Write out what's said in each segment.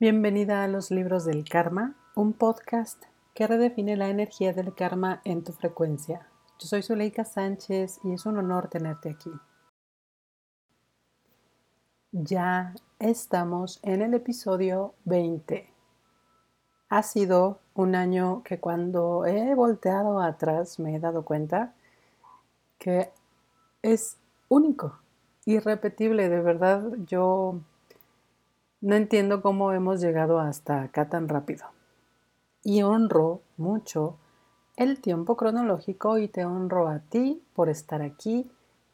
Bienvenida a los libros del karma, un podcast que redefine la energía del karma en tu frecuencia. Yo soy Zuleika Sánchez y es un honor tenerte aquí. Ya estamos en el episodio 20. Ha sido un año que cuando he volteado atrás me he dado cuenta que es único, irrepetible. De verdad, yo no entiendo cómo hemos llegado hasta acá tan rápido. Y honro mucho el tiempo cronológico y te honro a ti por estar aquí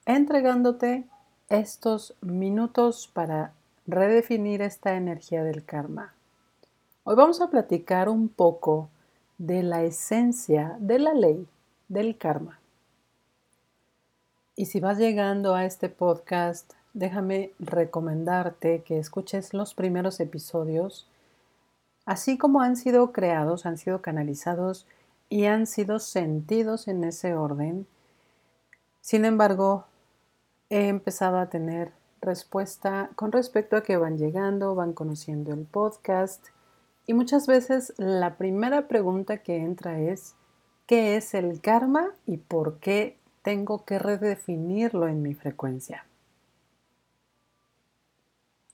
entregándote estos minutos para redefinir esta energía del karma. Hoy vamos a platicar un poco de la esencia de la ley del karma. Y si vas llegando a este podcast déjame recomendarte que escuches los primeros episodios, así como han sido creados, han sido canalizados y han sido sentidos en ese orden. Sin embargo, he empezado a tener respuesta con respecto a que van llegando, van conociendo el podcast y muchas veces la primera pregunta que entra es, ¿qué es el karma y por qué tengo que redefinirlo en mi frecuencia?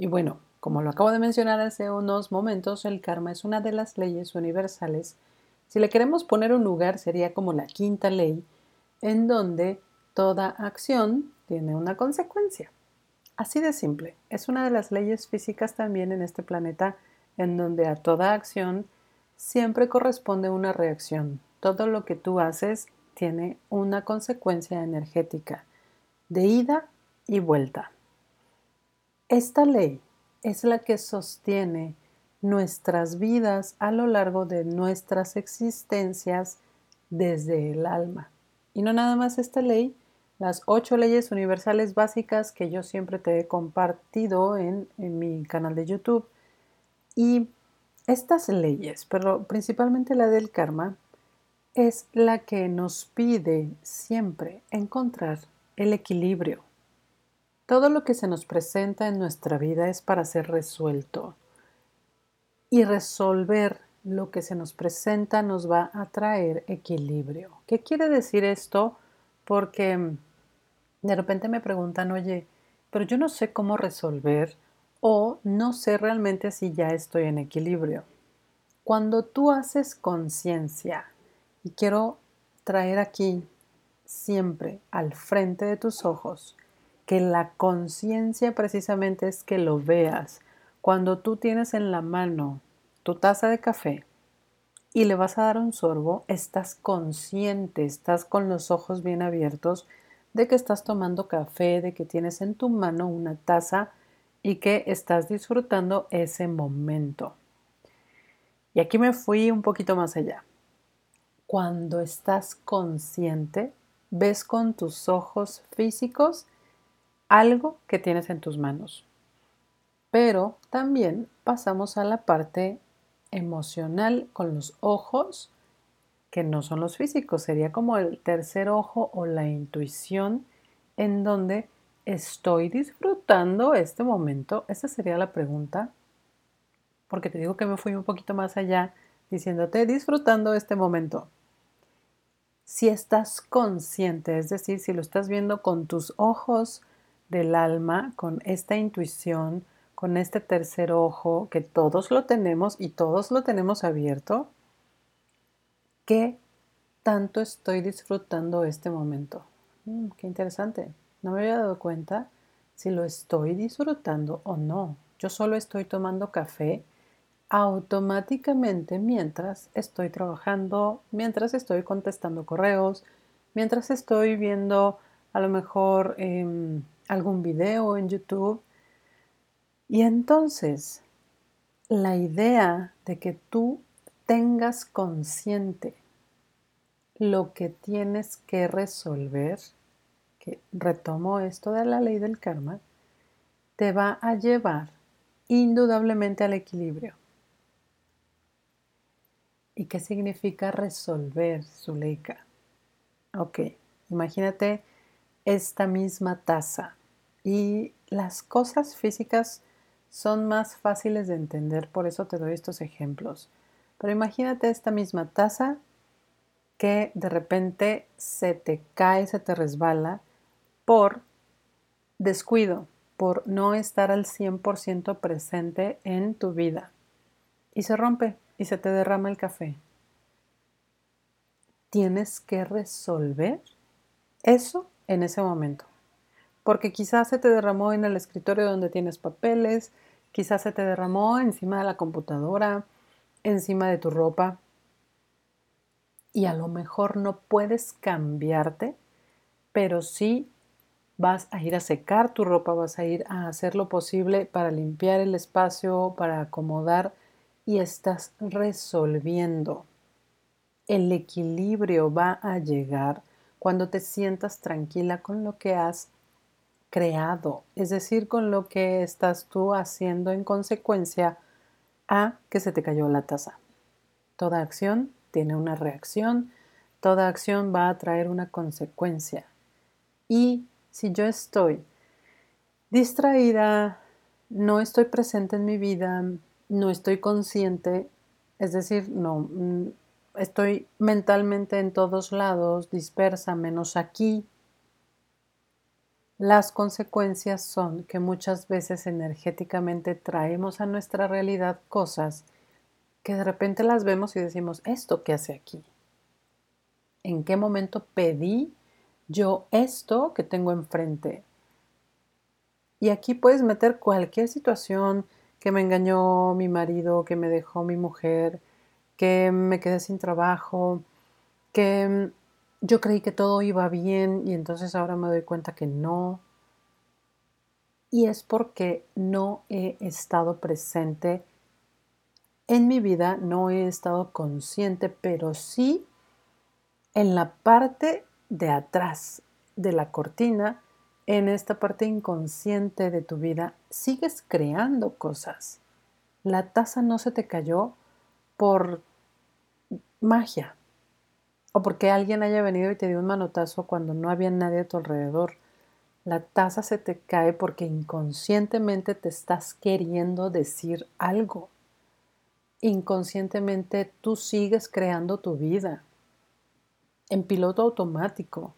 Y bueno, como lo acabo de mencionar hace unos momentos, el karma es una de las leyes universales. Si le queremos poner un lugar, sería como la quinta ley, en donde toda acción tiene una consecuencia. Así de simple. Es una de las leyes físicas también en este planeta, en donde a toda acción siempre corresponde una reacción. Todo lo que tú haces tiene una consecuencia energética de ida y vuelta. Esta ley es la que sostiene nuestras vidas a lo largo de nuestras existencias desde el alma. Y no nada más esta ley, las ocho leyes universales básicas que yo siempre te he compartido en, mi canal de YouTube. Y estas leyes, pero principalmente la del karma, es la que nos pide siempre encontrar el equilibrio todo lo que se nos presenta en nuestra vida es para ser resuelto. Y resolver lo que se nos presenta nos va a traer equilibrio. ¿Qué quiere decir esto? Porque mm, de repente me preguntan, oye, pero yo no sé cómo resolver o no sé realmente si ya estoy en equilibrio. Cuando tú haces conciencia, y quiero traer aquí siempre al frente de tus ojos, que la conciencia precisamente es que lo veas. Cuando tú tienes en la mano tu taza de café y le vas a dar un sorbo, estás consciente, estás con los ojos bien abiertos de que estás tomando café, de que tienes en tu mano una taza y que estás disfrutando ese momento. Y aquí me fui un poquito más allá. Cuando estás consciente, ves con tus ojos físicos algo que tienes en tus manos. Pero también pasamos a la parte emocional con los ojos, que no son los físicos, sería como el tercer ojo o la intuición en donde estoy disfrutando este momento. Esa sería la pregunta, porque te digo que me fui un poquito más allá diciéndote disfrutando este momento. Si estás consciente, es decir, si lo estás viendo con tus ojos, del alma, con esta intuición, con este tercer ojo que todos lo tenemos y todos lo tenemos abierto, ¿qué tanto estoy disfrutando este momento? Mm, qué interesante. No me había dado cuenta si lo estoy disfrutando o no. Yo solo estoy tomando café automáticamente mientras estoy trabajando, mientras estoy contestando correos, mientras estoy viendo a lo mejor em, algún video en YouTube. Y entonces, la idea de que tú tengas consciente lo que tienes que resolver, que retomo esto de la ley del karma, te va a llevar indudablemente al equilibrio. ¿Y qué significa resolver, Zuleika? Ok, imagínate esta misma taza y las cosas físicas son más fáciles de entender, por eso te doy estos ejemplos. Pero imagínate esta misma taza que de repente se te cae, se te resbala por descuido, por no estar al 100% presente en tu vida. Y se rompe y se te derrama el café. Tienes que resolver eso en ese momento. Porque quizás se te derramó en el escritorio donde tienes papeles, quizás se te derramó encima de la computadora, encima de tu ropa. Y a lo mejor no puedes cambiarte, pero sí vas a ir a secar tu ropa, vas a ir a hacer lo posible para limpiar el espacio, para acomodar y estás resolviendo. El equilibrio va a llegar cuando te sientas tranquila con lo que has creado, es decir, con lo que estás tú haciendo en consecuencia a que se te cayó la taza. Toda acción tiene una reacción, toda acción va a traer una consecuencia. Y si yo estoy distraída, no estoy presente en mi vida, no estoy consciente, es decir, no mm, estoy mentalmente en todos lados, dispersa, menos aquí. Las consecuencias son que muchas veces energéticamente traemos a nuestra realidad cosas que de repente las vemos y decimos, ¿esto qué hace aquí? ¿En qué momento pedí yo esto que tengo enfrente. Y aquí puedes meter cualquier situación que me engañó mi marido, que me dejó mi mujer, que me quedé sin trabajo, que yo creí que todo iba bien y entonces ahora me doy cuenta que no. Y es porque no he estado presente en mi vida, no he estado consciente, pero sí en la parte de atrás de la cortina, en esta parte inconsciente de tu vida, sigues creando cosas. La taza no se te cayó por magia o porque alguien haya venido y te dio un manotazo cuando no había nadie a tu alrededor. La taza se te cae porque inconscientemente te estás queriendo decir algo. Inconscientemente tú sigues creando tu vida en piloto automático.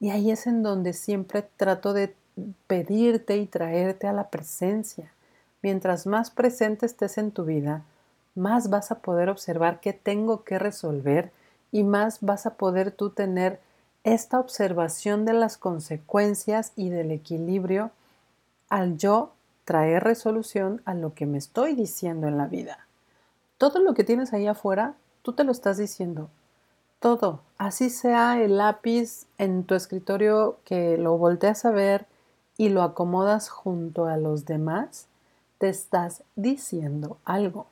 Y ahí es en donde siempre trato de pedirte y traerte a la presencia. Mientras más presente estés en tu vida, más vas a poder observar qué tengo que resolver y más vas a poder tú tener esta observación de las consecuencias y del equilibrio al yo traer resolución a lo que me estoy diciendo en la vida. Todo lo que tienes ahí afuera, tú te lo estás diciendo, todo, así sea el lápiz en tu escritorio que lo volteas a ver y lo acomodas junto a los demás, te estás diciendo algo.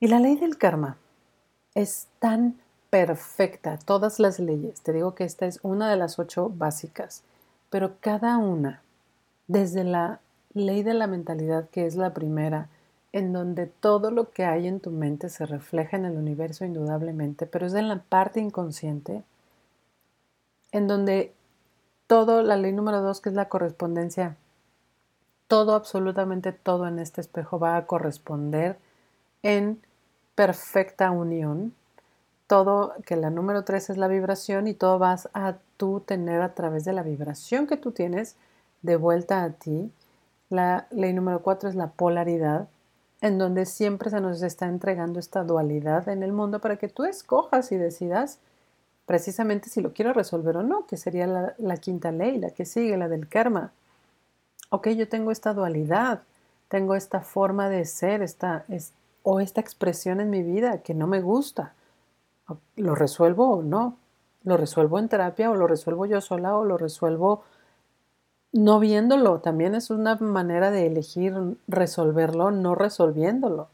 Y la ley del karma es tan perfecta, todas las leyes, te digo que esta es una de las ocho básicas, pero cada una, desde la ley de la mentalidad, que es la primera, en donde todo lo que hay en tu mente se refleja en el universo indudablemente, pero es en la parte inconsciente, en donde todo, la ley número dos, que es la correspondencia, todo, absolutamente todo en este espejo va a corresponder en perfecta unión. Todo, que la número tres es la vibración y todo vas a tú tener a través de la vibración que tú tienes de vuelta a ti. La ley número cuatro es la polaridad, en donde siempre se nos está entregando esta dualidad en el mundo para que tú escojas y decidas precisamente si lo quiero resolver o no, que sería la, quinta ley, la que sigue, la del karma. Ok, yo tengo esta dualidad, tengo esta forma de ser, esta, o esta expresión en mi vida que no me gusta. ¿Lo resuelvo o no? ¿Lo resuelvo en terapia o lo resuelvo yo sola o lo resuelvo no viéndolo, también es una manera de elegir resolverlo, no resolviéndolo,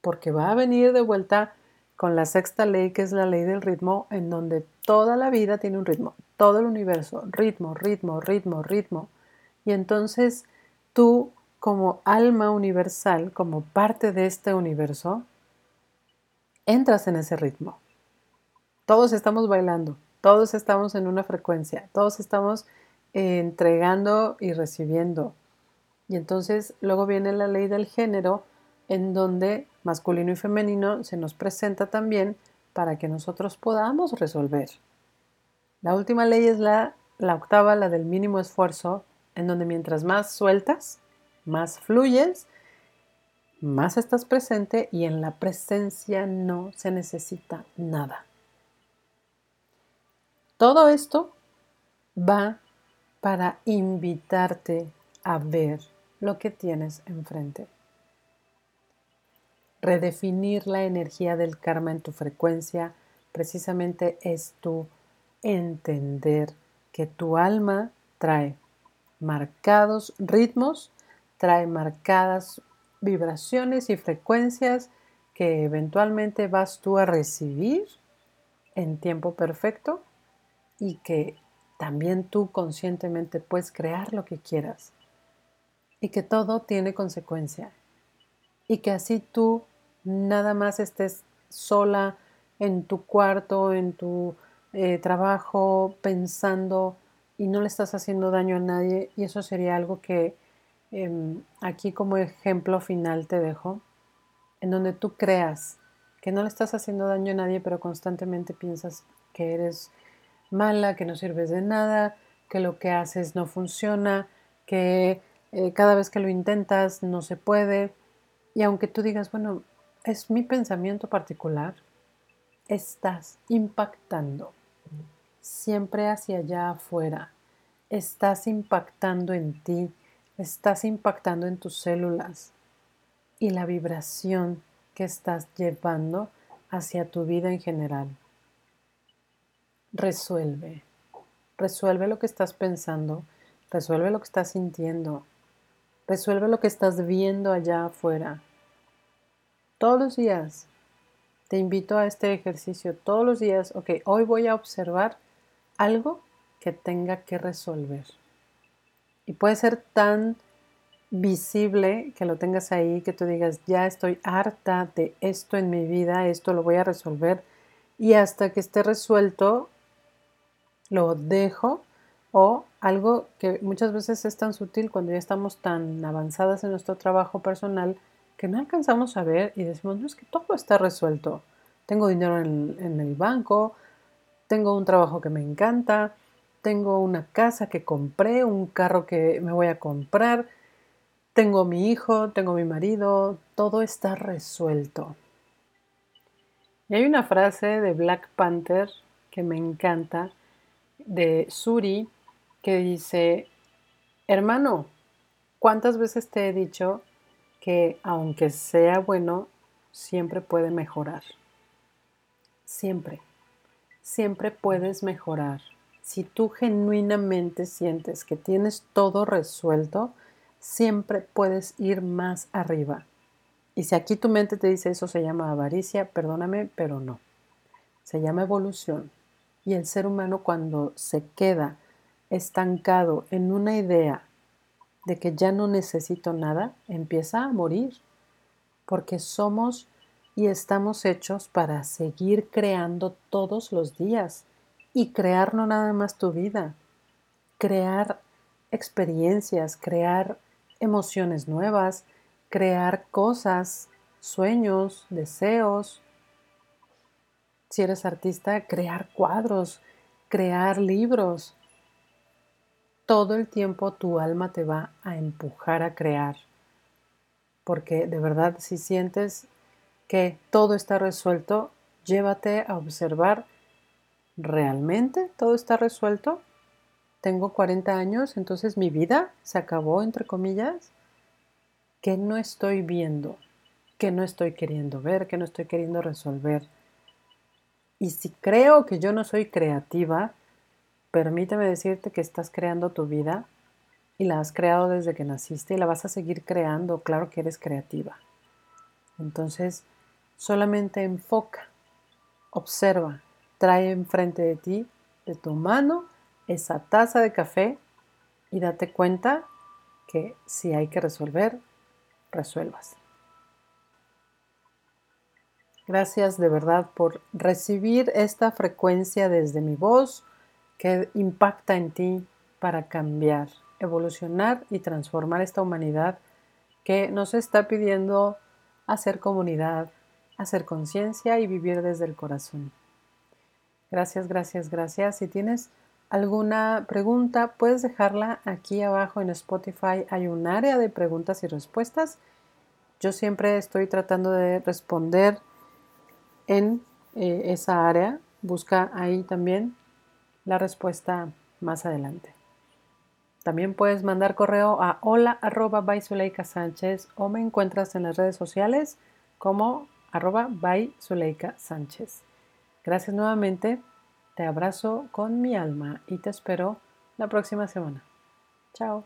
porque va a venir de vuelta con la sexta ley, que es la ley del ritmo, en donde toda la vida tiene un ritmo, todo el universo, ritmo, ritmo, ritmo, ritmo. Y entonces tú, como alma universal, como parte de este universo, entras en ese ritmo. Todos estamos bailando, todos estamos en una frecuencia, todos estamos entregando y recibiendo. Y entonces luego viene la ley del género, en donde masculino y femenino se nos presenta también para que nosotros podamos resolver. La última ley es la, la octava, la del mínimo esfuerzo, en donde mientras más sueltas, más fluyes, más estás presente y en la presencia no se necesita nada. Todo esto va para invitarte a ver lo que tienes enfrente. Redefinir la energía del karma en tu frecuencia precisamente es tu entender que tu alma trae marcados ritmos, trae marcadas vibraciones y frecuencias que eventualmente vas tú a recibir en tiempo perfecto y que también tú conscientemente puedes crear lo que quieras y que todo tiene consecuencia y que así tú nada más estés sola en tu cuarto, en tu eh, trabajo, pensando y no le estás haciendo daño a nadie. Y eso sería algo que em, aquí como ejemplo final te dejo, en donde tú creas que no le estás haciendo daño a nadie, pero constantemente piensas que eres mala, que no sirves de nada, que lo que haces no funciona, que eh, cada vez que lo intentas no se puede. Y aunque tú digas, bueno, es mi pensamiento particular, estás impactando siempre hacia allá afuera. Estás impactando en ti, estás impactando en tus células y la vibración que estás llevando hacia tu vida en general. Resuelve, resuelve lo que estás pensando, resuelve lo que estás sintiendo, resuelve lo que estás viendo allá afuera todos los días. Te invito a este ejercicio todos los días. Ok, hoy voy a observar algo que tenga que resolver. Puede ser tan visible que lo tengas ahí, que tú digas, ya estoy harta de esto en mi vida, esto lo voy a resolver. Y hasta que esté resuelto, lo dejo. O algo que muchas veces es tan sutil cuando ya estamos tan avanzadas en nuestro trabajo personal, que no alcanzamos a ver y decimos, no es que todo está resuelto. Tengo dinero en, el banco, tengo un trabajo que me encanta, tengo una casa que compré, un carro que me voy a comprar, tengo mi hijo, tengo mi marido, todo está resuelto. Y hay una frase de Black Panther que me encanta, de Suri, que dice, hermano, ¿cuántas veces te he dicho que aunque sea bueno, siempre puede mejorar. Siempre, siempre puedes mejorar. Si tú genuinamente sientes que tienes todo resuelto, siempre puedes ir más arriba. Y si aquí tu mente te dice eso se llama avaricia, perdóname, pero no. Se llama evolución. Y el ser humano cuando se queda estancado en una idea de que ya no necesito nada, empieza a morir, porque somos y estamos hechos para seguir creando todos los días y crear no nada más tu vida, crear experiencias, crear emociones nuevas, crear cosas, sueños, deseos. Si eres artista, crear cuadros, crear libros, todo el tiempo tu alma te va a empujar a crear. Porque de verdad, si sientes que todo está resuelto, llévate a observar, ¿realmente todo está resuelto? Tengo 40 años, entonces mi vida se acabó, entre comillas. ¿Qué no estoy viendo? ¿Qué no estoy queriendo ver? ¿Qué no estoy queriendo resolver? Y si creo que yo no soy creativa, permíteme decirte que estás creando tu vida y la has creado desde que naciste y la vas a seguir creando. Claro que eres creativa. Entonces, solamente enfoca, observa, trae enfrente de ti, de tu mano, esa taza de café y date cuenta que si hay que resolver, resuelvas. Gracias de verdad por recibir esta frecuencia desde mi voz que impacta en ti para cambiar evolucionar y transformar esta humanidad que nos está pidiendo hacer comunidad, hacer conciencia y vivir desde el corazón. Gracias, gracias, gracias. Si tienes alguna pregunta, puedes dejarla aquí abajo en Spotify. Hay un área de preguntas y respuestas. Yo siempre estoy tratando de responder en eh, esa área. Busca ahí también la respuesta más adelante. También puedes mandar correo a hola arroba Sánchez o me encuentras en las redes sociales como arroba Sánchez. Gracias nuevamente, te abrazo con mi alma y te espero la próxima semana. Chao.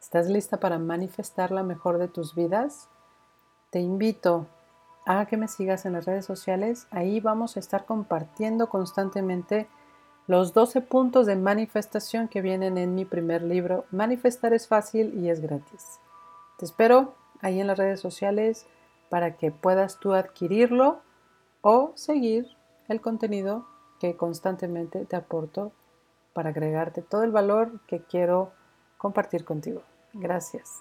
¿Estás lista para manifestar la mejor de tus vidas? Te invito a que me sigas en las redes sociales. Ahí vamos a estar compartiendo constantemente los 12 puntos de manifestación que vienen en mi primer libro. Manifestar es fácil y es gratis. Te espero ahí en las redes sociales para que puedas tú adquirirlo o seguir el contenido que constantemente te aporto para agregarte todo el valor que quiero compartir contigo. Gracias.